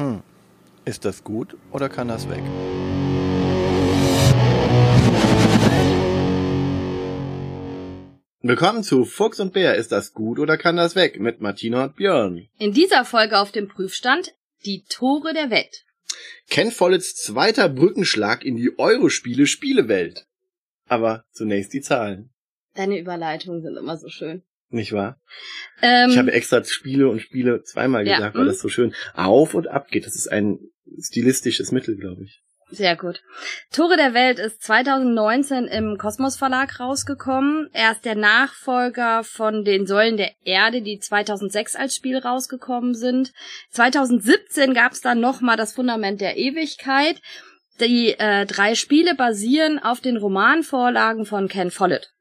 Hm. Ist das gut oder kann das weg? Willkommen zu Fuchs und Bär. Ist das gut oder kann das weg? Mit Martina und Björn. In dieser Folge auf dem Prüfstand die Tore der Welt. Ken Folletts zweiter Brückenschlag in die Eurospiele Spielewelt. Aber zunächst die Zahlen. Deine Überleitungen sind immer so schön. Nicht wahr? Ähm, Ich habe extra Spiele und Spiele zweimal Ja, gesagt, weil hm. das so schön auf und ab geht. Das ist ein stilistisches Mittel, glaube ich. Sehr gut. Tore der Welt ist 2019 im Kosmos Verlag rausgekommen. Er ist der Nachfolger von den Säulen der Erde, die 2006 als Spiel rausgekommen sind. 2017 gab es dann nochmal das Fundament der Ewigkeit. Die äh, drei Spiele basieren auf den Romanvorlagen von Ken Follett.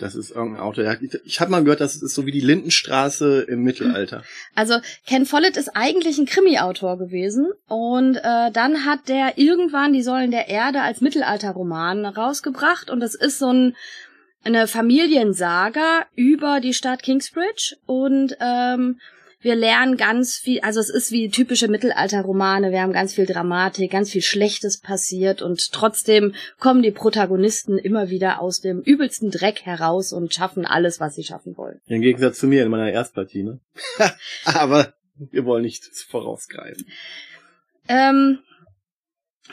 Das ist irgendein Auto. Ich, habe mal gehört, das ist so wie die Lindenstraße im Mittelalter. Also Ken Follett ist eigentlich ein Krimi-Autor gewesen und äh, dann hat der irgendwann die Säulen der Erde als Mittelalterroman rausgebracht und das ist so ein eine Familiensaga über die Stadt Kingsbridge und ähm, wir lernen ganz viel, also es ist wie typische Mittelalterromane, wir haben ganz viel Dramatik, ganz viel Schlechtes passiert und trotzdem kommen die Protagonisten immer wieder aus dem übelsten Dreck heraus und schaffen alles, was sie schaffen wollen. Im Gegensatz zu mir in meiner Erstpartie, ne? Aber wir wollen nicht vorausgreifen. Ähm,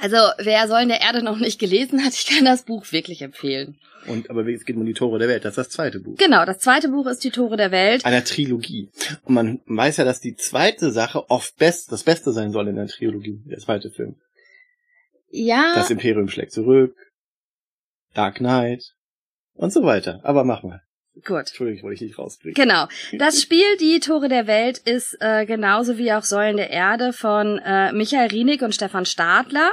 also, wer Säulen der Erde noch nicht gelesen hat, ich kann das Buch wirklich empfehlen. Und aber es geht um die Tore der Welt. Das ist das zweite Buch. Genau, das zweite Buch ist Die Tore der Welt. Einer Trilogie. Und man weiß ja, dass die zweite Sache oft best, das Beste sein soll in der Trilogie, der zweite Film. Ja, Das Imperium schlägt zurück, Dark Knight und so weiter. Aber mach mal. Gut. Entschuldigung, ich wollte dich nicht rauskriegen. Genau. Das Spiel Die Tore der Welt ist äh, genauso wie auch Säulen der Erde von äh, Michael Rienig und Stefan Stadler.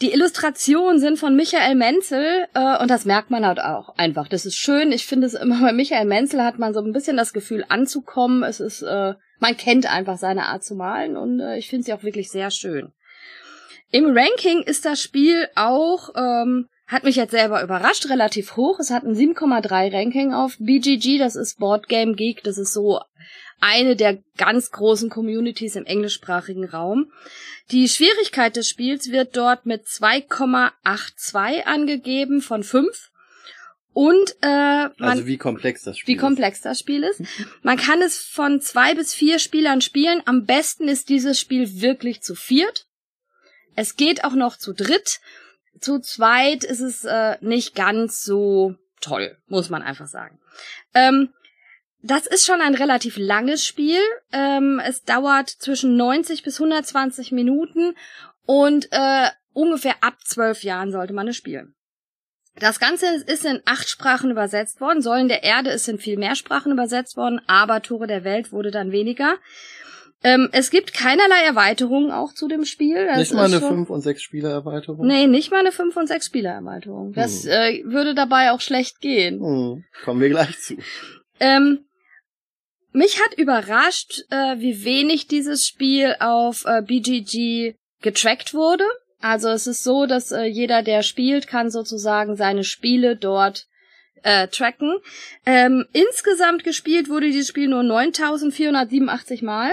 Die Illustrationen sind von Michael Menzel äh, und das merkt man halt auch einfach. Das ist schön. Ich finde es immer bei Michael Menzel hat man so ein bisschen das Gefühl anzukommen. Es ist, äh, man kennt einfach seine Art zu malen und äh, ich finde sie auch wirklich sehr schön. Im Ranking ist das Spiel auch, ähm, hat mich jetzt selber überrascht, relativ hoch. Es hat ein 7,3 Ranking auf BGG, das ist Board Game Geek, das ist so eine der ganz großen Communities im englischsprachigen Raum. Die Schwierigkeit des Spiels wird dort mit 2,82 angegeben von 5. Und äh, man, Also wie komplex das Spiel wie komplex das Spiel ist. Man kann es von zwei bis vier Spielern spielen. Am besten ist dieses Spiel wirklich zu viert. Es geht auch noch zu dritt. Zu zweit ist es äh, nicht ganz so toll, muss man einfach sagen. Ähm, das ist schon ein relativ langes Spiel. Ähm, es dauert zwischen 90 bis 120 Minuten und äh, ungefähr ab zwölf Jahren sollte man es spielen. Das Ganze ist in acht Sprachen übersetzt worden. Säulen der Erde ist in viel mehr Sprachen übersetzt worden, aber Tore der Welt wurde dann weniger. Ähm, es gibt keinerlei Erweiterungen auch zu dem Spiel. Das Nicht mal eine schon- 5 und 6 Spieler Erweiterung. Nee, nicht mal eine 5 und 6 Spieler Erweiterung. Das Hm. äh, würde dabei auch schlecht gehen. Hm, kommen wir gleich zu. Ähm, mich hat überrascht, äh, wie wenig dieses Spiel auf äh, BGG getrackt wurde. Also es ist so, dass äh, jeder, der spielt, kann sozusagen seine Spiele dort äh, tracken. Ähm, insgesamt gespielt wurde dieses Spiel nur 9487 Mal.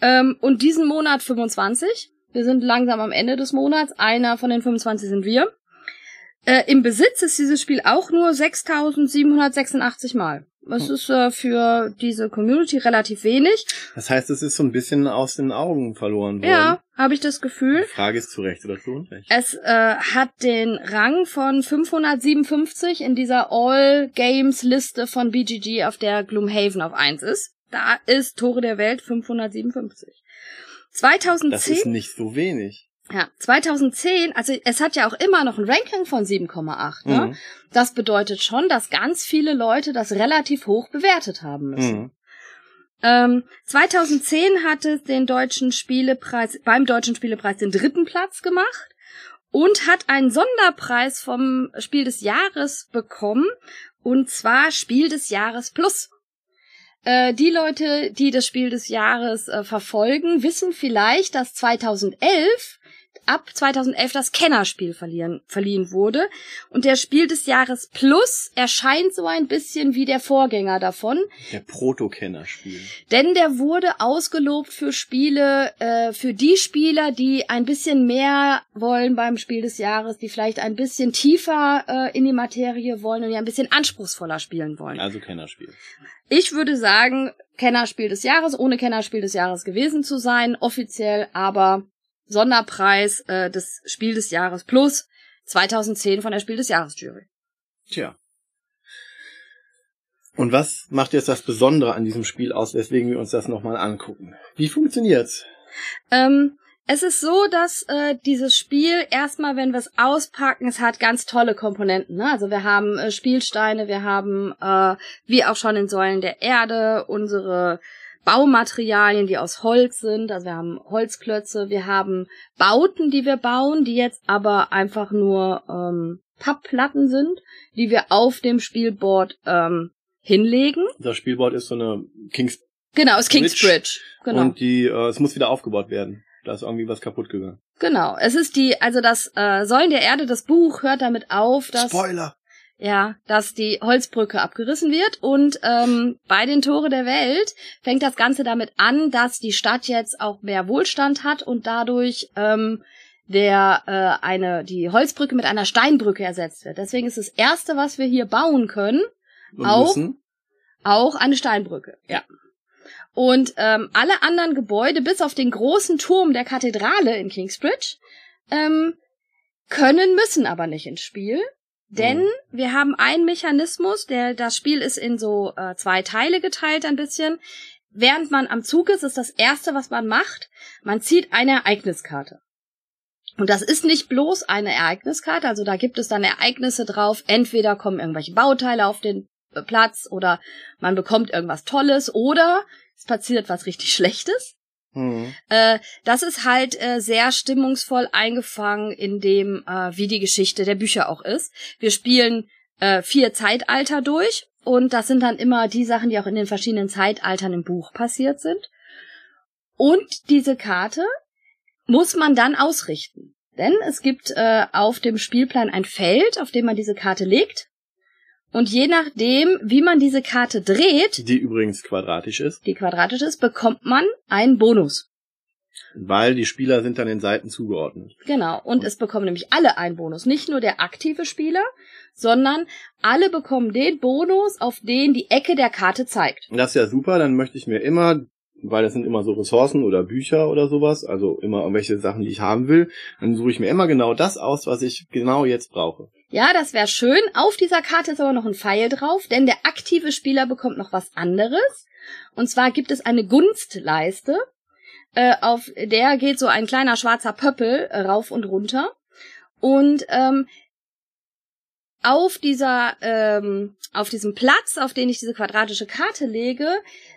Ähm, und diesen Monat 25. Wir sind langsam am Ende des Monats. Einer von den 25 sind wir. Äh, Im Besitz ist dieses Spiel auch nur 6786 Mal. Das Hm. ist äh, für diese Community relativ wenig. Das heißt, es ist so ein bisschen aus den Augen verloren worden. Ja, habe ich das Gefühl. Die Frage ist zu Recht oder zu Unrecht. Es äh, hat den Rang von 557 in dieser All-Games-Liste von BGG, auf der Gloomhaven auf 1 ist. Da ist Tore der Welt 557. 2010, Das ist nicht so wenig. ja, 2010, also es hat ja auch immer noch ein Ranking von 7,8. Ne? Mhm. Das bedeutet schon, dass ganz viele Leute das relativ hoch bewertet haben müssen. Mhm. Ähm, 2010 hat es den deutschen Spielepreis, beim deutschen Spielepreis den dritten Platz gemacht und hat einen Sonderpreis vom Spiel des Jahres bekommen und zwar Spiel des Jahres Plus. Äh, die Leute, die das Spiel des Jahres äh, verfolgen, wissen vielleicht, dass 2011 ab 2011 das Kennerspiel verliehen, verliehen wurde. Und der Spiel des Jahres Plus erscheint so ein bisschen wie der Vorgänger davon. Der Proto-Kennerspiel. Denn der wurde ausgelobt für Spiele, äh, für die Spieler, die ein bisschen mehr wollen beim Spiel des Jahres, die vielleicht ein bisschen tiefer äh, in die Materie wollen und die ein bisschen anspruchsvoller spielen wollen. Also Kennerspiel. Ich würde sagen, Kennerspiel des Jahres, ohne Kennerspiel des Jahres gewesen zu sein, offiziell, aber Sonderpreis äh, des Spiel des Jahres plus 2010 von der Spiel des Jahres Jury. Tja. Und was macht jetzt das Besondere an diesem Spiel aus, weswegen wir uns das nochmal angucken? Wie funktioniert's? Ähm, es ist so, dass äh, dieses Spiel erstmal, wenn wir es auspacken, es hat ganz tolle Komponenten. Ne? Also wir haben äh, Spielsteine, wir haben, äh, wie auch schon in Säulen der Erde, unsere Baumaterialien, die aus Holz sind. Also wir haben Holzklötze, wir haben Bauten, die wir bauen, die jetzt aber einfach nur ähm, Pappplatten sind, die wir auf dem Spielboard ähm, hinlegen. Das Spielboard ist so eine Kings Genau, ist Kingsbridge. Genau. und die äh, es muss wieder aufgebaut werden. Da ist irgendwie was kaputt gegangen. Genau. Es ist die, also das äh, Säulen der Erde, das Buch hört damit auf, dass Spoiler. Ja, dass die Holzbrücke abgerissen wird und ähm, bei den Tore der Welt fängt das Ganze damit an, dass die Stadt jetzt auch mehr Wohlstand hat und dadurch ähm, der äh, eine die Holzbrücke mit einer Steinbrücke ersetzt wird. Deswegen ist das erste, was wir hier bauen können, Und Auch? müssen. auch eine Steinbrücke. Ja. Und ähm, alle anderen Gebäude, bis auf den großen Turm der Kathedrale in Kingsbridge, ähm, können, müssen aber nicht ins Spiel. Denn Mhm. wir haben einen Mechanismus, der das Spiel ist in so äh, zwei Teile geteilt ein bisschen. Während man am Zug ist, ist das erste, was man macht, man zieht eine Ereigniskarte. Und das ist nicht bloß eine Ereigniskarte, also da gibt es dann Ereignisse drauf. Entweder kommen irgendwelche Bauteile auf den äh, Platz oder man bekommt irgendwas Tolles oder es passiert was richtig Schlechtes. Hm. Äh, das ist halt äh, sehr stimmungsvoll eingefangen in dem, äh, wie die Geschichte der Bücher auch ist. Wir spielen äh, vier Zeitalter durch und das sind dann immer die Sachen, die auch in den verschiedenen Zeitaltern im Buch passiert sind. Und diese Karte muss man dann ausrichten. Denn es gibt äh, auf dem Spielplan ein Feld, auf dem man diese Karte legt. Und je nachdem, wie man diese Karte dreht, Die übrigens quadratisch ist, die quadratisch ist, bekommt man einen Bonus. weil die Spieler sind dann den Seiten zugeordnet. Genau. Und es bekommen nämlich alle einen Bonus. Nicht nur der aktive Spieler, sondern alle bekommen den Bonus, auf den die Ecke der Karte zeigt. Und das ist ja super, dann möchte ich mir immer, weil das sind immer so Ressourcen oder Bücher oder sowas, also immer irgendwelche Sachen, die ich haben will, dann suche ich mir immer genau das aus, was ich genau jetzt brauche. Ja, das wäre schön. Auf dieser Karte ist aber noch ein Pfeil drauf, denn der aktive Spieler bekommt noch was anderes. Und zwar gibt es eine Gunstleiste, äh, auf der geht so ein kleiner schwarzer Pöppel äh, rauf und runter. Und ähm, auf dieser, ähm, auf diesem Platz, auf den ich diese quadratische Karte lege,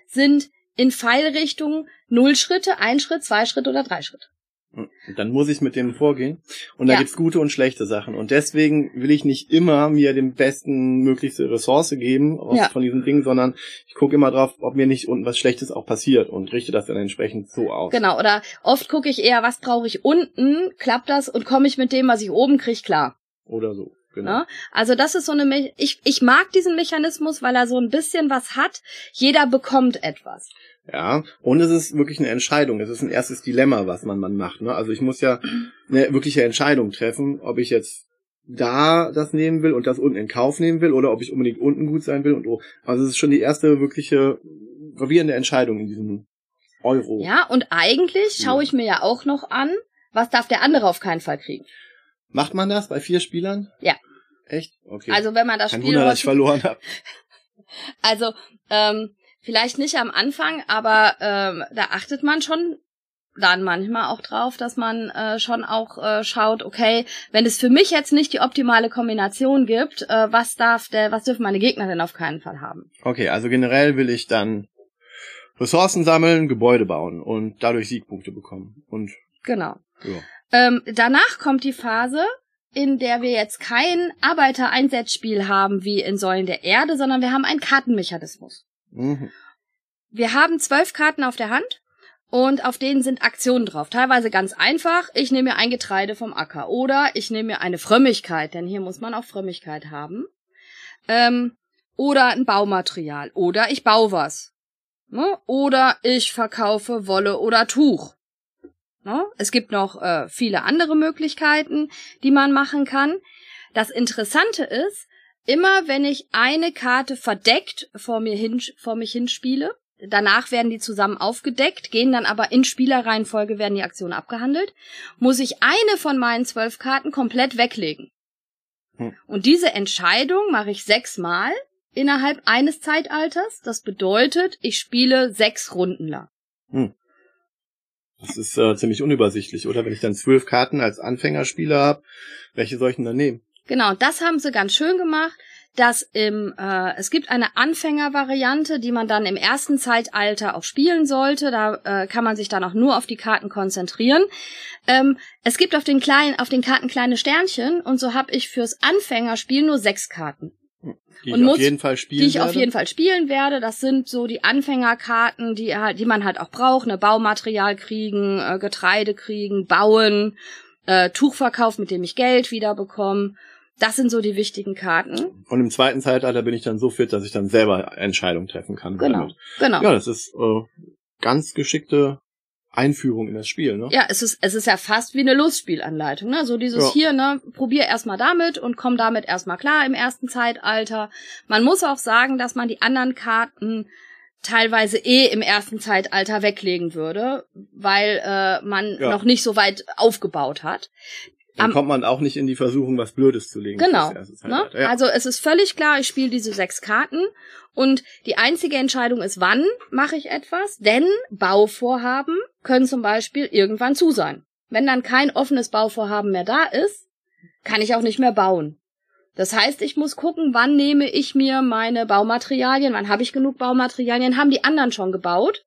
sind in Pfeilrichtung null Schritte, ein Schritt, zwei Schritte oder drei Schritte. Und dann muss ich mit denen vorgehen. Und da Ja. gibt's gute und schlechte Sachen. Und deswegen will ich nicht immer mir den besten möglichste Ressource geben aus, Ja. von diesen Dingen, sondern ich gucke immer drauf, ob mir nicht unten was Schlechtes auch passiert und richte das dann entsprechend so aus. Genau, oder oft gucke ich eher, was brauche ich unten, klappt das und komme ich mit dem, was ich oben kriege, klar. Oder so. Genau. Ne? Also das ist so eine, Me ich, ich mag diesen Mechanismus, weil er so ein bisschen was hat. Jeder bekommt etwas. Ja, und es ist wirklich eine Entscheidung. Es ist ein erstes Dilemma, was man, man macht. Ne? Also ich muss ja eine wirkliche Entscheidung treffen, ob ich jetzt da das nehmen will und das unten in Kauf nehmen will oder ob ich unbedingt unten gut sein will und oh. Also es ist schon die erste wirkliche gravierende Entscheidung in diesem Euro. Ja, und eigentlich Ja. schaue ich mir ja auch noch an, was darf der andere auf keinen Fall kriegen. Macht man das bei vier Spielern? Ja. Echt? Okay. Also wenn man das Kein Spiel Wunder, dass ich verloren habe. Also, ähm, vielleicht nicht am Anfang, aber ähm, da achtet man schon dann manchmal auch drauf, dass man äh, schon auch äh, schaut, okay, wenn es für mich jetzt nicht die optimale Kombination gibt, äh, was darf der, was dürfen meine Gegner denn auf keinen Fall haben? Okay, also generell will ich dann Ressourcen sammeln, Gebäude bauen und dadurch Siegpunkte bekommen. Und Genau. ja. Ähm, danach kommt die Phase, in der wir jetzt kein Arbeitereinsatzspiel haben wie in Säulen der Erde, sondern wir haben einen Kartenmechanismus. Mhm. Wir haben zwölf Karten auf der Hand und auf denen sind Aktionen drauf. Teilweise ganz einfach. Ich nehme mir ein Getreide vom Acker oder ich nehme mir eine Frömmigkeit, denn hier muss man auch Frömmigkeit haben. Ähm, oder ein Baumaterial oder ich baue was. Ne? Oder ich verkaufe Wolle oder Tuch. Ne? Es gibt noch äh, viele andere Möglichkeiten, die man machen kann. Das Interessante ist, immer wenn ich eine Karte verdeckt vor mir hin, vor mich hinspiele, danach werden die zusammen aufgedeckt, gehen dann aber in Spielerreihenfolge werden die Aktionen abgehandelt, muss ich eine von meinen zwölf Karten komplett weglegen. Hm. Und diese Entscheidung mache ich sechsmal innerhalb eines Zeitalters. Das bedeutet, ich spiele sechs Runden lang. Hm. Das ist äh, ziemlich unübersichtlich, oder? Wenn ich dann zwölf Karten als Anfängerspieler habe, welche soll ich denn dann nehmen? Genau, das haben sie ganz schön gemacht dass im äh, es gibt eine Anfängervariante, die man dann im ersten Zeitalter auch spielen sollte. Da äh, kann man sich dann auch nur auf die Karten konzentrieren. Ähm, es gibt auf den kleinen auf den Karten kleine Sternchen und so habe ich fürs Anfängerspiel nur sechs Karten. Die und ich muss, auf jeden Fall spielen Die ich werde. auf jeden Fall spielen werde. Das sind so die Anfängerkarten, die halt, die man halt auch braucht. Ne, Baumaterial kriegen, äh, Getreide kriegen, bauen, äh, Tuchverkauf, mit dem ich Geld wieder bekomme. Das sind so die wichtigen Karten. Und im zweiten Zeitalter bin ich dann so fit, dass ich dann selber Entscheidungen treffen kann. Genau, damit. genau. Ja, das ist äh, ganz geschickte Einführung in das Spiel, ne? Ja, es ist, es ist ja fast wie eine Lustspielanleitung, ne? So dieses ja. hier, ne, probier erstmal damit und komm damit erstmal klar im ersten Zeitalter. Man muss auch sagen, dass man die anderen Karten teilweise eh im ersten Zeitalter weglegen würde, weil äh, man ja. noch nicht so weit aufgebaut hat. Dann Am, kommt man auch nicht in die Versuchung, was Blödes zu legen. Genau. Ne? Ja. Also es ist völlig klar, ich spiele diese sechs Karten und die einzige Entscheidung ist, wann mache ich etwas, denn Bauvorhaben können zum Beispiel irgendwann zu sein. Wenn dann kein offenes Bauvorhaben mehr da ist, kann ich auch nicht mehr bauen. Das heißt, ich muss gucken, wann nehme ich mir meine Baumaterialien, wann habe ich genug Baumaterialien, haben die anderen schon gebaut?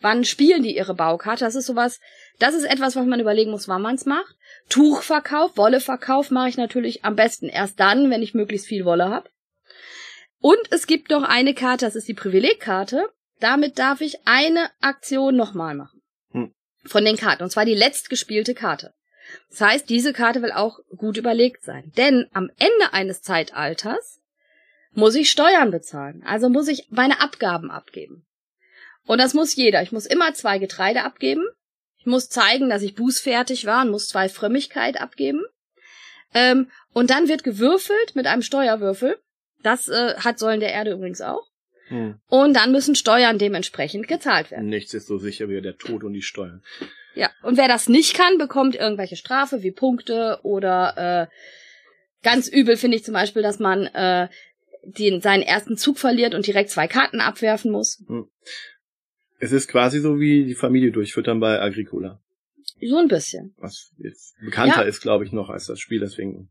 Wann spielen die ihre Baukarte? Das ist sowas, das ist etwas, was man überlegen muss, wann man es macht. Tuchverkauf, Wolleverkauf mache ich natürlich am besten erst dann, wenn ich möglichst viel Wolle habe. Und es gibt noch eine Karte, das ist die Privilegkarte. Damit darf ich eine Aktion nochmal machen. Hm. Von den Karten. Und zwar die letztgespielte Karte. Das heißt, diese Karte will auch gut überlegt sein. Denn am Ende eines Zeitalters muss ich Steuern bezahlen. Also muss ich meine Abgaben abgeben. Und das muss jeder. Ich muss immer zwei Getreide abgeben. Ich muss zeigen, dass ich bußfertig war und muss zwei Frömmigkeit abgeben. Ähm, und dann wird gewürfelt mit einem Steuerwürfel. Das äh, hat Säulen der Erde übrigens auch. Hm. Und dann müssen Steuern dementsprechend gezahlt werden. Nichts ist so sicher wie der Tod und die Steuern. Ja, und wer das nicht kann, bekommt irgendwelche Strafe wie Punkte oder äh, ganz übel finde ich zum Beispiel, dass man äh, den, seinen ersten Zug verliert und direkt zwei Karten abwerfen muss. Hm. Es ist quasi so wie die Familie durchfüttern bei Agricola. So ein bisschen. Was jetzt bekannter ja. ist, glaube ich, noch als das Spiel, deswegen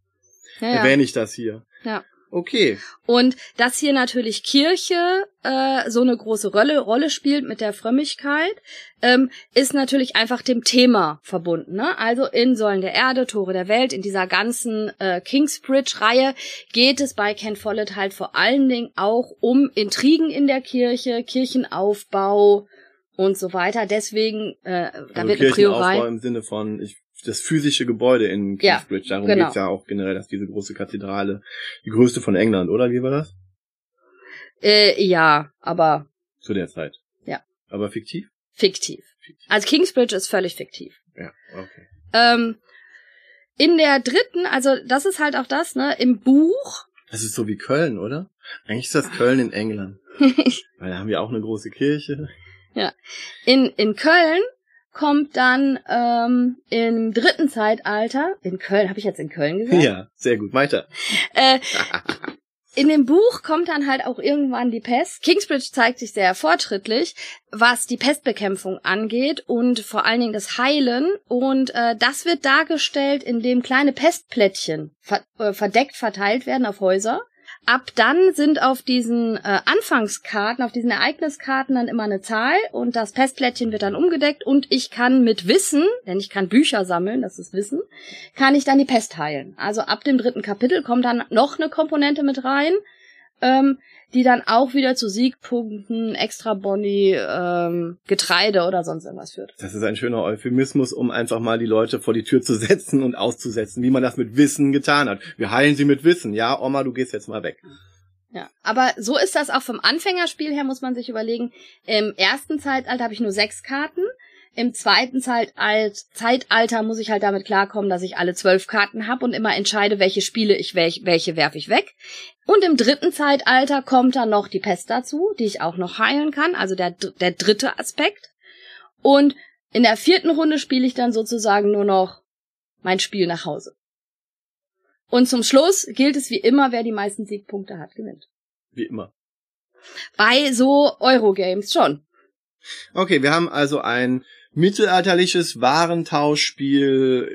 ja, erwähne ich das hier. Ja. Okay. Und dass hier natürlich Kirche äh, so eine große Rolle, Rolle spielt mit der Frömmigkeit, ähm, ist natürlich einfach dem Thema verbunden. Ne? Also in Säulen der Erde, Tore der Welt, in dieser ganzen äh, Kingsbridge-Reihe geht es bei Ken Follett halt vor allen Dingen auch um Intrigen in der Kirche, Kirchenaufbau und so weiter. Deswegen, äh, da also wird eine Priorei. im Sinne von, ich das physische Gebäude in Kingsbridge. Ja, Darum genau. geht's ja auch generell, dass diese große Kathedrale, die größte von England, oder? Wie war das? Äh, ja, aber. Zu der Zeit. Ja. Aber fiktiv? Fiktiv. fiktiv. Also Kingsbridge ist völlig fiktiv. Ja, okay. Ähm, in der dritten, also das ist halt auch das, ne, im Buch. Das ist so wie Köln, oder? Eigentlich ist das Köln in England. Weil da haben wir auch eine große Kirche. Ja. In, in Köln kommt dann ähm, im dritten Zeitalter, in Köln, habe ich jetzt in Köln gesagt? Ja, sehr gut, weiter. Äh, in dem Buch kommt dann halt auch irgendwann die Pest. Kingsbridge zeigt sich sehr fortschrittlich, was die Pestbekämpfung angeht und vor allen Dingen das Heilen. Und äh, das wird dargestellt, indem kleine Pestplättchen ver äh, verdeckt verteilt werden auf Häuser. Ab dann sind auf diesen äh, Anfangskarten, auf diesen Ereigniskarten dann immer eine Zahl und das Pestplättchen wird dann umgedeckt und ich kann mit Wissen, denn ich kann Bücher sammeln, das ist Wissen, kann ich dann die Pest heilen. Also ab dem dritten Kapitel kommt dann noch eine Komponente mit rein, ähm, die dann auch wieder zu Siegpunkten, extra Boni, ähm, Getreide oder sonst irgendwas führt. Das ist ein schöner Euphemismus, um einfach mal die Leute vor die Tür zu setzen und auszusetzen, wie man das mit Wissen getan hat. Wir heilen sie mit Wissen. Ja, Oma, du gehst jetzt mal weg. Ja, aber so ist das auch vom Anfängerspiel her, muss man sich überlegen. Im ersten Zeitalter habe ich nur sechs Karten. Im zweiten Zeitalter muss ich halt damit klarkommen, dass ich alle zwölf Karten habe und immer entscheide, welche Spiele ich, welche, welche werfe ich weg. Und im dritten Zeitalter kommt dann noch die Pest dazu, die ich auch noch heilen kann, also der, der dritte Aspekt. Und in der vierten Runde spiele ich dann sozusagen nur noch mein Spiel nach Hause. Und zum Schluss gilt es wie immer, wer die meisten Siegpunkte hat, gewinnt. Wie immer. Bei so Eurogames schon. Okay, wir haben also ein mittelalterliches Warentauschspiel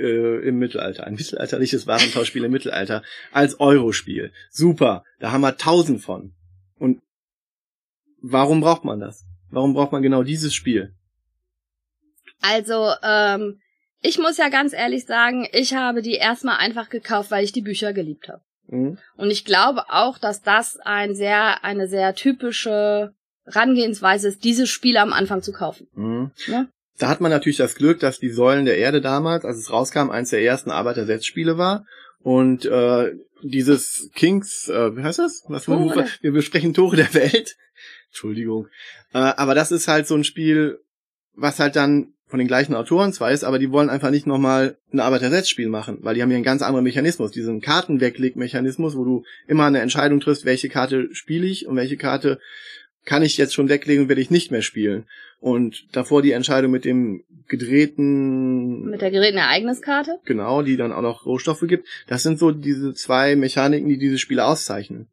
äh, im Mittelalter. Ein mittelalterliches Warentauschspiel im Mittelalter als Eurospiel. Super, da haben wir tausend von. Und warum braucht man das? Warum braucht man genau dieses Spiel? Also, ähm, ich muss ja ganz ehrlich sagen, ich habe die erstmal einfach gekauft, weil ich die Bücher geliebt habe. Mhm. Und ich glaube auch, dass das ein sehr, eine sehr typische Rangehensweise ist, dieses Spiel am Anfang zu kaufen. Mhm. Ja? Da hat man natürlich das Glück, dass die Säulen der Erde damals, als es rauskam, eins der ersten Arbeitersetzspiele war. Und äh, dieses Kings, äh, wie heißt das? Was Tore. Wir besprechen Tore der Welt. Entschuldigung. Äh, aber das ist halt so ein Spiel, was halt dann von den gleichen Autoren zwar ist, aber die wollen einfach nicht nochmal ein Arbeitersetzspiel machen, weil die haben hier einen ganz anderen Mechanismus, diesen Kartenwegleg-Mechanismus, wo du immer eine Entscheidung triffst, welche Karte spiele ich und welche Karte kann ich jetzt schon weglegen und werde ich nicht mehr spielen. Und davor die Entscheidung mit dem gedrehten... Mit der gedrehten Ereigniskarte? Genau, die dann auch noch Rohstoffe gibt. Das sind so diese zwei Mechaniken, die diese Spiele auszeichnen.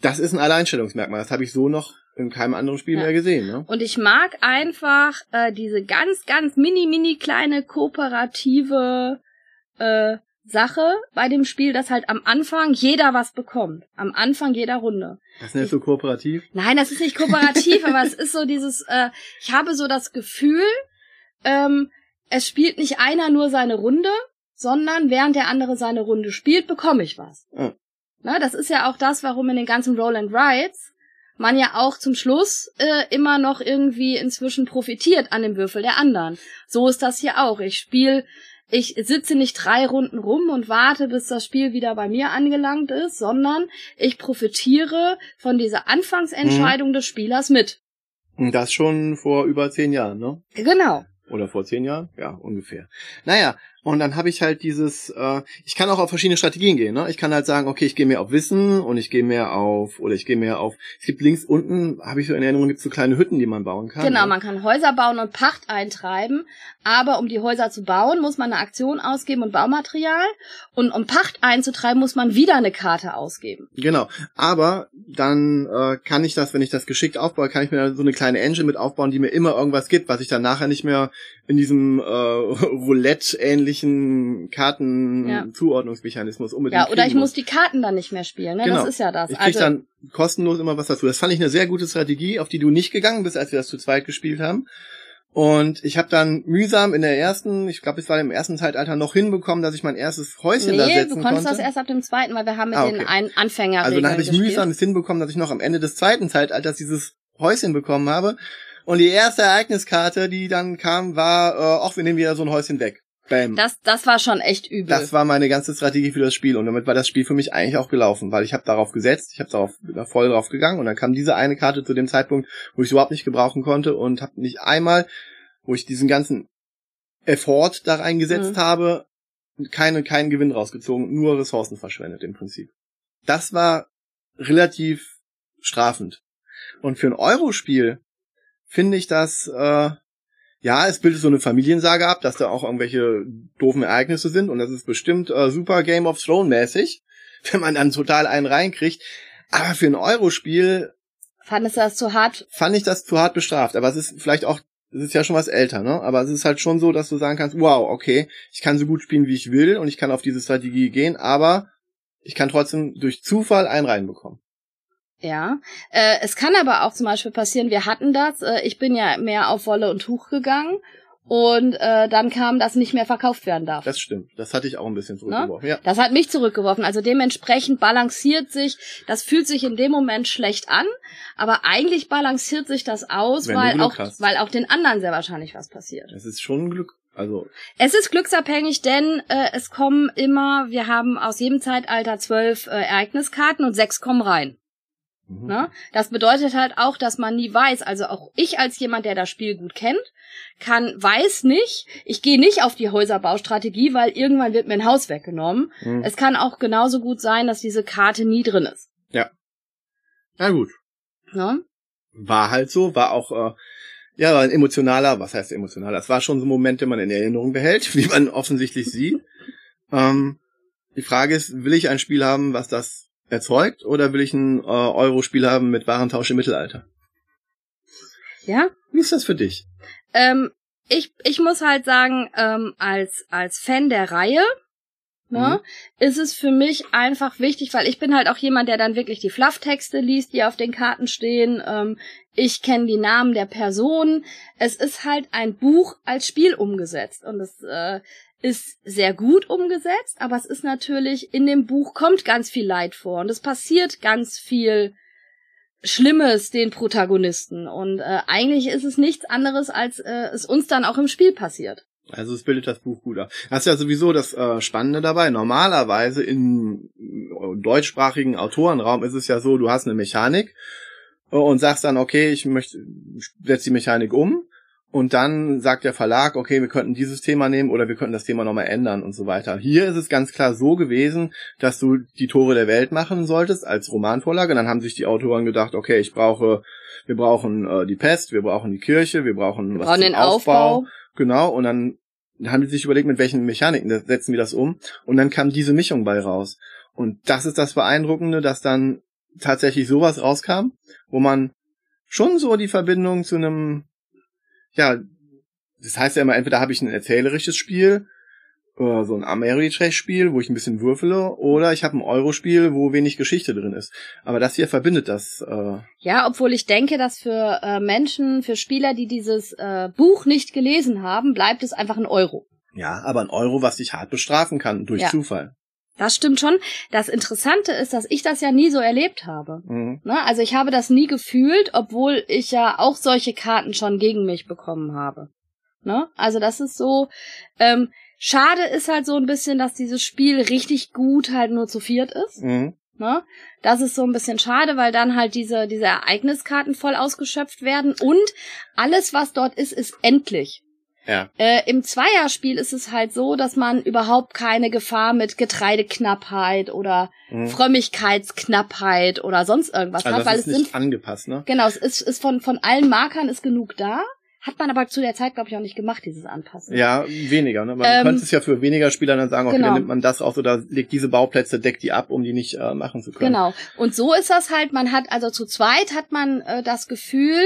Das ist ein Alleinstellungsmerkmal. Das habe ich so noch in keinem anderen Spiel ja. mehr gesehen. Ne? Und ich mag einfach äh, diese ganz, ganz mini, mini kleine kooperative äh, Sache bei dem Spiel, dass halt am Anfang jeder was bekommt. Am Anfang jeder Runde. Das ist nicht so kooperativ? Nein, das ist nicht kooperativ, aber es ist so dieses, äh, ich habe so das Gefühl, ähm, es spielt nicht einer nur seine Runde, sondern während der andere seine Runde spielt, bekomme ich was. Ja. Na, das ist ja auch das, warum in den ganzen Roll and Rides man ja auch zum Schluss äh, immer noch irgendwie inzwischen profitiert an dem Würfel der anderen. So ist das hier auch. Ich spiele ich sitze nicht drei Runden rum und warte, bis das Spiel wieder bei mir angelangt ist, sondern ich profitiere von dieser Anfangsentscheidung mhm. des Spielers mit. Das schon vor über zehn Jahren, ne? Genau. Oder vor zehn Jahren? Ja, ungefähr. Naja, und dann habe ich halt dieses, äh, ich kann auch auf verschiedene Strategien gehen. Ne? Ich kann halt sagen, okay, ich gehe mehr auf Wissen und ich gehe mehr auf, oder ich gehe mehr auf, es gibt links unten, habe ich so in Erinnerung, gibt so kleine Hütten, die man bauen kann. Genau, ne? man kann Häuser bauen und Pacht eintreiben, aber um die Häuser zu bauen, muss man eine Aktion ausgeben und Baumaterial und um Pacht einzutreiben, muss man wieder eine Karte ausgeben. Genau, aber dann äh, kann ich das, wenn ich das geschickt aufbaue, kann ich mir so eine kleine Engine mit aufbauen, die mir immer irgendwas gibt, was ich dann nachher nicht mehr in diesem äh, Roulette-ähnlichen Kartenzuordnungsmechanismus ja. unbedingt. Ja, oder ich muss die Karten dann nicht mehr spielen, ne? Genau. Das ist ja das. Ich krieg also, dann kostenlos immer was dazu. Das fand ich eine sehr gute Strategie, auf die du nicht gegangen bist, als wir das zu zweit gespielt haben. Und ich habe dann mühsam in der ersten, ich glaube, es war im ersten Zeitalter noch hinbekommen, dass ich mein erstes Häuschen nee, da setzen konnte. Nee, du konntest das erst ab dem zweiten, weil wir haben mit ah, okay. den Ein Anfänger Also dann habe ich gespielt. mühsam es hinbekommen, dass ich noch am Ende des zweiten Zeitalters dieses Häuschen bekommen habe. Und die erste Ereigniskarte, die dann kam, war, äh, auch wir nehmen wieder so ein Häuschen weg. Bam. Das, das war schon echt übel. Das war meine ganze Strategie für das Spiel und damit war das Spiel für mich eigentlich auch gelaufen, weil ich habe darauf gesetzt, ich habe darauf da voll drauf gegangen und dann kam diese eine Karte zu dem Zeitpunkt, wo ich überhaupt nicht gebrauchen konnte und habe nicht einmal, wo ich diesen ganzen Effort da reingesetzt mhm. habe, keine, keinen Gewinn rausgezogen, nur Ressourcen verschwendet im Prinzip. Das war relativ strafend. Und für ein Euro-Spiel finde ich das, äh, ja, es bildet so eine Familiensage ab, dass da auch irgendwelche doofen Ereignisse sind und das ist bestimmt äh, super Game of Thrones mäßig, wenn man dann total einen reinkriegt. Aber für ein Euro-Spiel Fandest du das zu hart? Fand ich das zu hart bestraft, aber es ist vielleicht auch, es ist ja schon was älter, ne? Aber es ist halt schon so, dass du sagen kannst, wow, okay, ich kann so gut spielen, wie ich will und ich kann auf diese Strategie gehen, aber ich kann trotzdem durch Zufall einen reinbekommen. Ja, äh, es kann aber auch zum Beispiel passieren, wir hatten das, äh, ich bin ja mehr auf Wolle und Tuch gegangen und äh, dann kam, dass nicht mehr verkauft werden darf. Das stimmt. Das hatte ich auch ein bisschen zurückgeworfen. Ja. Das hat mich zurückgeworfen. Also dementsprechend balanciert sich, das fühlt sich in dem Moment schlecht an, aber eigentlich balanciert sich das aus, Wenn weil auch, hast. weil auch den anderen sehr wahrscheinlich was passiert. Das ist schon ein Glück. Also, Es ist glücksabhängig, denn äh, es kommen immer, wir haben aus jedem Zeitalter zwölf äh, Ereigniskarten und sechs kommen rein. Mhm. Ne? Das bedeutet halt auch, dass man nie weiß, also auch ich als jemand, der das Spiel gut kennt, kann, weiß nicht, ich gehe nicht auf die Häuserbaustrategie, weil irgendwann wird mir ein Haus weggenommen. Mhm. Es kann auch genauso gut sein, dass diese Karte nie drin ist. Na gut. Ne? War halt so, war auch, äh, ja, ein emotionaler, was heißt emotionaler? Es war schon so ein Moment, den man in Erinnerung behält, wie man offensichtlich sieht. Ähm, die Frage ist, will ich ein Spiel haben, was das erzeugt, oder will ich ein äh, Euro-Spiel haben mit Warentausch im Mittelalter? Ja? Wie ist das für dich? Ähm, ich, ich muss halt sagen, ähm, als, als Fan der Reihe, ne, ist es für mich einfach wichtig, weil ich bin halt auch jemand, der dann wirklich die Flufftexte liest, die auf den Karten stehen. Ähm, ich kenne die Namen der Personen. Es ist halt ein Buch als Spiel umgesetzt und es äh, ist sehr gut umgesetzt, aber es ist natürlich in dem Buch kommt ganz viel Leid vor und es passiert ganz viel Schlimmes den Protagonisten und äh, eigentlich ist es nichts anderes, als äh, es uns dann auch im Spiel passiert. Also es bildet das Buch gut ab. Das ist ja sowieso das äh, Spannende dabei. Normalerweise im äh, deutschsprachigen Autorenraum ist es ja so, du hast eine Mechanik äh, und sagst dann, okay, ich möchte, setz die Mechanik um und dann sagt der Verlag, okay, wir könnten dieses Thema nehmen oder wir könnten das Thema nochmal ändern und so weiter. Hier ist es ganz klar so gewesen, dass du die Tore der Welt machen solltest als Romanvorlage. Dann haben sich die Autoren gedacht, okay, ich brauche, wir brauchen äh, die Pest, wir brauchen die Kirche, wir brauchen Wir was brauchen zum den Aufbau. Genau, und dann haben die sich überlegt, mit welchen Mechaniken setzen wir das um. Und dann kam diese Mischung bei raus. Und das ist das Beeindruckende, dass dann tatsächlich sowas rauskam, wo man schon so die Verbindung zu einem, ja, das heißt ja immer, entweder habe ich ein erzählerisches Spiel, oder so ein Ameritrash-Spiel, wo ich ein bisschen würfele, oder ich habe ein Euro-Spiel, wo wenig Geschichte drin ist. Aber das hier verbindet das. Äh, Ja, obwohl ich denke, dass für äh, Menschen, für Spieler, die dieses äh, Buch nicht gelesen haben, bleibt es einfach ein Euro. ja, aber ein Euro, was dich hart bestrafen kann durch Ja. Zufall. Das stimmt schon. Das Interessante ist, dass ich das ja nie so erlebt habe. Mhm. Ne? Also ich habe das nie gefühlt, obwohl ich ja auch solche Karten schon gegen mich bekommen habe. Ne? Also das ist so. Ähm, schade ist halt so ein bisschen, dass dieses Spiel richtig gut halt nur zu viert ist. Mhm. Ne? Das ist so ein bisschen schade, weil dann halt diese, diese Ereigniskarten voll ausgeschöpft werden und alles, was dort ist, ist endlich. Ja. Äh, Im Zweierspiel ist es halt so, dass man überhaupt keine Gefahr mit Getreideknappheit oder Mhm. Frömmigkeitsknappheit oder sonst irgendwas Also hat, weil das es ist nicht sind angepasst, ne? genau, es ist, ist von von allen Markern ist genug da, hat man aber zu der Zeit glaube ich auch nicht gemacht dieses Anpassen. Ja, weniger, ne? Man Ähm, könnte es ja für weniger Spieler dann sagen, okay, genau. dann nimmt man das aus oder legt diese Bauplätze, deckt die ab, um die nicht äh, machen zu können. Genau. Und so ist das halt, man hat, also zu zweit hat man äh, das Gefühl,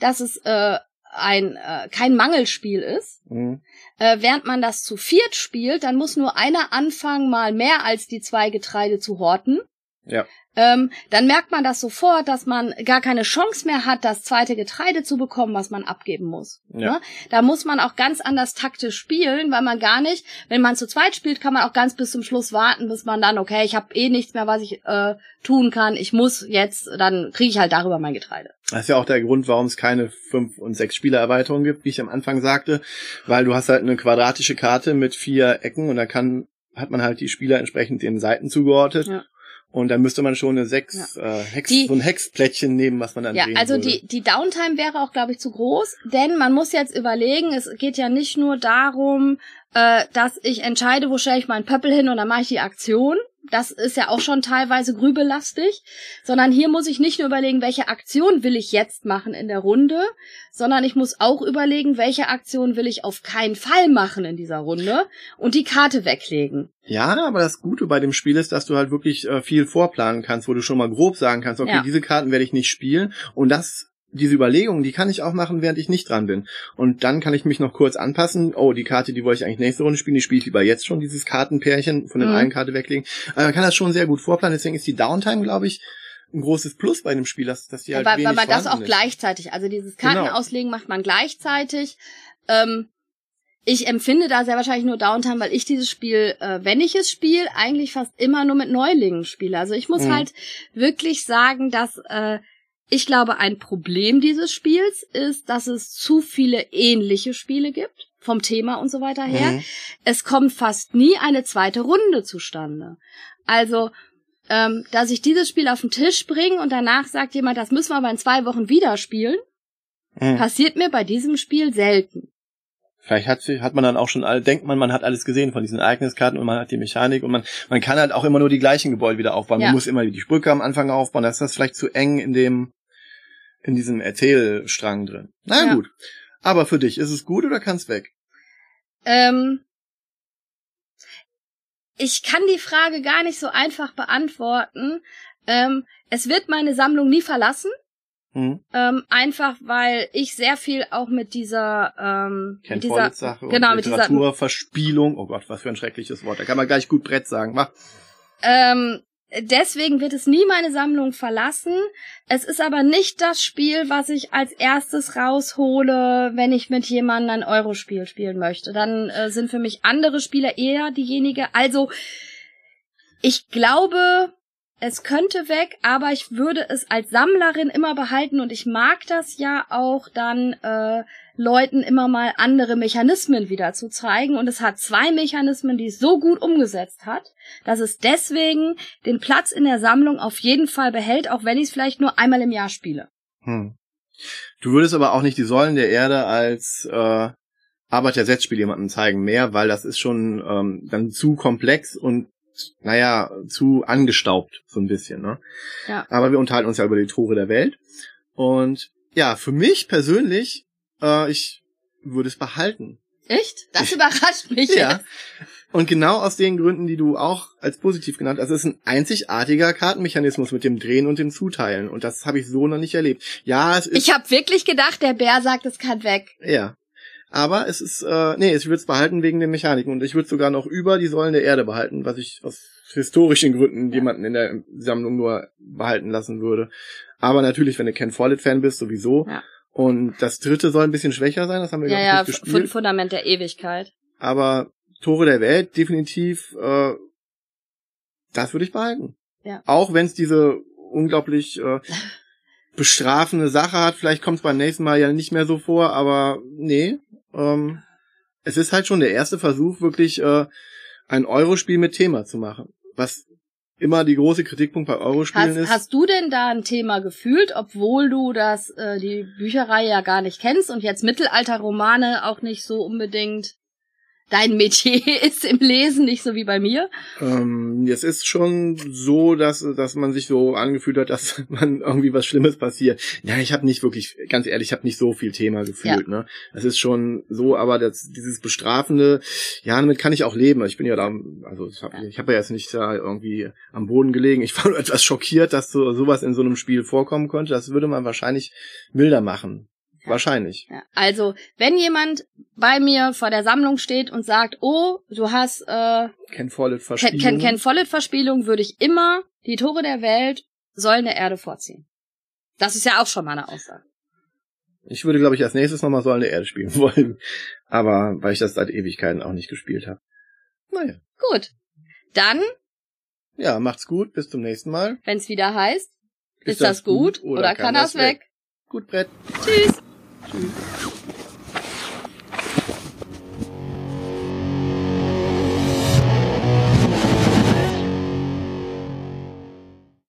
dass es äh, ein äh, kein Mangelspiel ist. Mhm. Äh, während man das zu viert spielt, dann muss nur einer anfangen, mal mehr als die zwei Getreide zu horten. Ja. Ähm, dann merkt man das sofort, dass man gar keine Chance mehr hat, das zweite Getreide zu bekommen, was man abgeben muss. Ja. Ne? Da muss man auch ganz anders taktisch spielen, weil man gar nicht, wenn man zu zweit spielt, kann man auch ganz bis zum Schluss warten, bis man dann, okay, ich habe eh nichts mehr, was ich äh, tun kann, ich muss jetzt, dann kriege ich halt darüber mein Getreide. Das ist ja auch der Grund, warum es keine fünf und sechs Spielererweiterungen gibt, wie ich am Anfang sagte, weil du hast halt eine quadratische Karte mit vier Ecken und da kann hat man halt die Spieler entsprechend den Seiten zugeordnet. Ja. Und dann müsste man schon eine sechs äh, Hex, Die- so ein Hexplättchen nehmen, was man dann Ja, drehen also würde. die, die Downtime wäre auch, glaube ich, zu groß, denn man muss jetzt überlegen, es geht ja nicht nur darum, äh, dass ich entscheide, wo stelle ich meinen Pöppel hin und dann mache ich die Aktion. Das ist ja auch schon teilweise grübelastig, sondern hier muss ich nicht nur überlegen, welche Aktion will ich jetzt machen in der Runde, sondern ich muss auch überlegen, welche Aktion will ich auf keinen Fall machen in dieser Runde und die Karte weglegen. Ja, aber das Gute bei dem Spiel ist, dass du halt wirklich äh, viel vorplanen kannst, wo du schon mal grob sagen kannst, okay, Ja. diese Karten werde ich nicht spielen und das diese Überlegungen, die kann ich auch machen, während ich nicht dran bin. Und dann kann ich mich noch kurz anpassen. Oh, die Karte, die wollte ich eigentlich nächste Runde spielen, die spiele ich lieber jetzt schon, dieses Kartenpärchen von der Mhm. einen Karte weglegen. Aber man kann das schon sehr gut vorplanen, deswegen ist die Downtime, glaube ich, ein großes Plus bei dem Spiel, dass, dass die halt weil, weil wenig man das auch ist. gleichzeitig, also dieses Genau. Kartenauslegen macht man gleichzeitig. Ähm, ich empfinde da sehr wahrscheinlich nur Downtime, weil ich dieses Spiel, äh, wenn ich es spiele, eigentlich fast immer nur mit Neulingen spiele. Also ich muss Mhm. halt wirklich sagen, dass äh, ich glaube, ein Problem dieses Spiels ist, dass es zu viele ähnliche Spiele gibt, vom Thema und so weiter her. Mhm. Es kommt fast nie eine zweite Runde zustande. Also, ähm, dass ich dieses Spiel auf den Tisch bringe und danach sagt jemand, das müssen wir aber in zwei Wochen wieder spielen, Mhm. passiert mir bei diesem Spiel selten. Vielleicht hat, sie- hat man dann auch schon, all, denkt man, man hat alles gesehen von diesen Ereigniskarten und man hat die Mechanik und man, man kann halt auch immer nur die gleichen Gebäude wieder aufbauen. Ja. Man muss immer die Brücke am Anfang aufbauen. Das ist das vielleicht zu eng in dem, in diesem Erzählstrang drin. Na Ja. gut. Aber für dich, ist es gut oder kann's weg? Ähm, ich kann die Frage gar nicht so einfach beantworten. Ähm, es wird meine Sammlung nie verlassen. Hm? Ähm, einfach weil ich sehr viel auch mit dieser, ähm, Ken mit dieser Sache genau, mit dieser- Literaturverspielung. Oh Gott, was für ein schreckliches Wort. Da kann man gleich gut Brett sagen. Mach. Ähm, deswegen wird es nie meine Sammlung verlassen. Es ist aber nicht das Spiel, was ich als erstes raushole, wenn ich mit jemandem ein Eurospiel spielen möchte. Dann äh, sind für mich andere Spieler eher diejenige. Also, ich glaube, es könnte weg, aber ich würde es als Sammlerin immer behalten und ich mag das ja auch dann äh, Leuten immer mal andere Mechanismen wieder zu zeigen. Und es hat zwei Mechanismen, die es so gut umgesetzt hat, dass es deswegen den Platz in der Sammlung auf jeden Fall behält, auch wenn ich es vielleicht nur einmal im Jahr spiele. Hm. Du würdest aber auch nicht die Säulen der Erde als äh, Arbeitersetzspiel jemandem zeigen mehr, weil das ist schon ähm, dann zu komplex und naja, zu angestaubt, so ein bisschen, ne? Ja. Aber wir unterhalten uns ja über die Tore der Welt. Und ja, für mich persönlich, äh, ich würde es behalten. Echt? Das überrascht mich. Ja. jetzt. Und genau aus den Gründen, die du auch als positiv genannt hast, es ist ein einzigartiger Kartenmechanismus mit dem Drehen und dem Zuteilen. Und das habe ich so noch nicht erlebt. Ja, es ist. Ich habe wirklich gedacht, der Bär sagt, es kann weg. Ja. Aber es ist, äh, nee, ich würde es behalten wegen den Mechaniken. Und ich würde sogar noch über die Säulen der Erde behalten, was ich aus historischen Gründen jemanden in der Sammlung nur behalten lassen würde. Aber natürlich, wenn du Ken Follett-Fan bist, sowieso. Ja. Und das dritte soll ein bisschen schwächer sein, das haben wir Ja, ja, nicht gespielt. Fundament der Ewigkeit. Aber Tore der Welt, definitiv, äh, das würde ich behalten. Ja. Auch wenn es diese unglaublich äh, bestrafende Sache hat, vielleicht kommt es beim nächsten Mal ja nicht mehr so vor, aber nee, ähm, es ist halt schon der erste Versuch, wirklich äh, ein Eurospiel mit Thema zu machen. Was immer die große Kritikpunkt bei Eurospielen Hast, ist. hast du denn da ein Thema gefühlt, obwohl du das äh, die Bücherei ja gar nicht kennst und jetzt Mittelalterromane auch nicht so unbedingt dein Metier ist im Lesen, nicht so wie bei mir? Ähm, es ist schon so, dass, dass man sich so angefühlt hat, dass man irgendwie was Schlimmes passiert. Ja, ich habe nicht wirklich, ganz ehrlich, ich habe nicht so viel Thema gefühlt. Ne, es ist schon so, aber das, dieses bestrafende, ja, damit kann ich auch leben. Ich bin ja da, also ich habe ich hab ja jetzt nicht da irgendwie am Boden gelegen. Ich war nur etwas schockiert, dass so sowas in so einem Spiel vorkommen konnte. Das würde man wahrscheinlich milder machen. Wahrscheinlich. Ja, also, wenn jemand bei mir vor der Sammlung steht und sagt, oh, du hast äh, Ken Follett Ken, Verspielung. Ken, Ken Follett Verspielung, würde ich immer die Tore der Welt, Säulen der Erde vorziehen. Das ist ja auch schon mal eine Aussage. Ich würde, glaube ich, als nächstes nochmal Säulen der Erde spielen wollen. Aber weil ich das seit Ewigkeiten auch nicht gespielt habe. Naja. Gut. Dann, Ja, macht's gut. Bis zum nächsten Mal. wenn's wieder heißt, ist, das gut oder, kann das weg? Gut, Brett. Tschüss. Tschüss.